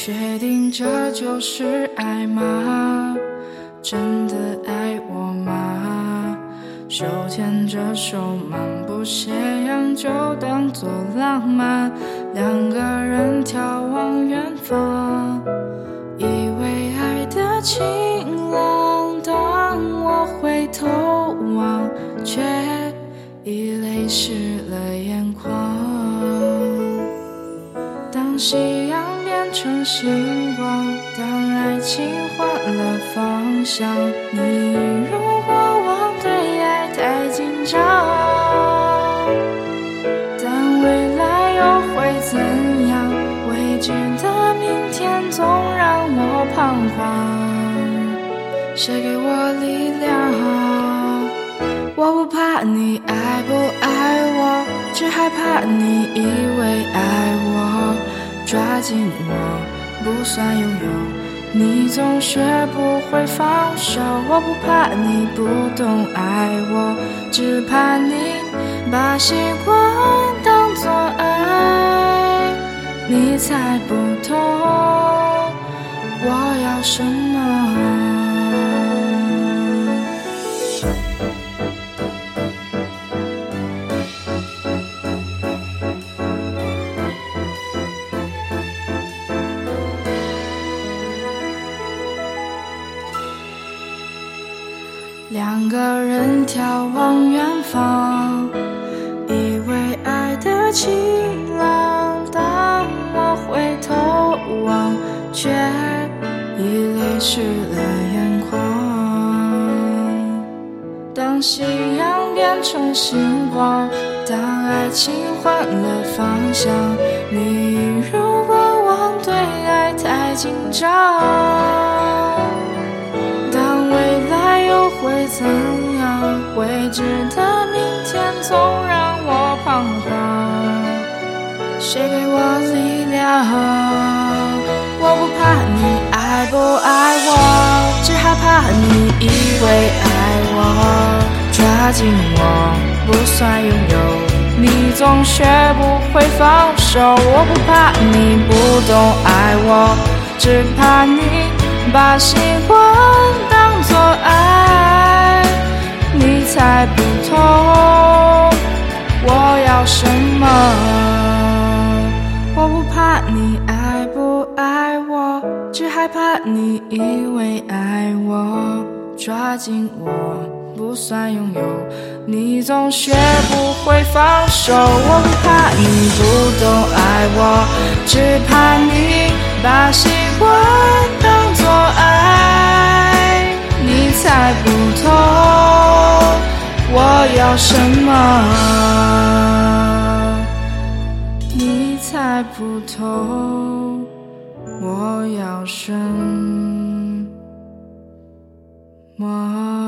确定这就是爱吗？真的爱我吗？手牵着手漫步斜阳，就当作浪漫。两个人眺望远方，以为爱的晴朗。当我回头望，却已泪湿了眼眶。当夕阳成星光，当爱情换了方向，你如过往对爱太紧张，但未来又会怎样？未知的明天总让我彷徨，谁给我力量？我不怕你爱不爱我，只害怕你以为爱，抓紧我不算拥有，你总学不会放手。我不怕你不懂爱我，只怕你把习惯当作爱，你猜不透我要什么。两个人眺望远方，以为爱的晴朗。当我回头望，却已泪湿了眼眶。当夕阳变成星光，当爱情换了方向，你如果往对爱太紧张。怎样？未知的明天总让我彷徨。谁给我力量？我不怕你爱不爱我，只害怕你以为爱我，抓紧我不算拥有。你总学不会放手。我不怕你不懂爱我，只怕你。把习惯只害怕你以为爱我，抓紧我不算拥有，你总学不会放手。我不怕你不懂爱我，只怕你把习惯当作爱，你猜不透我要什么，你猜不透我要什么。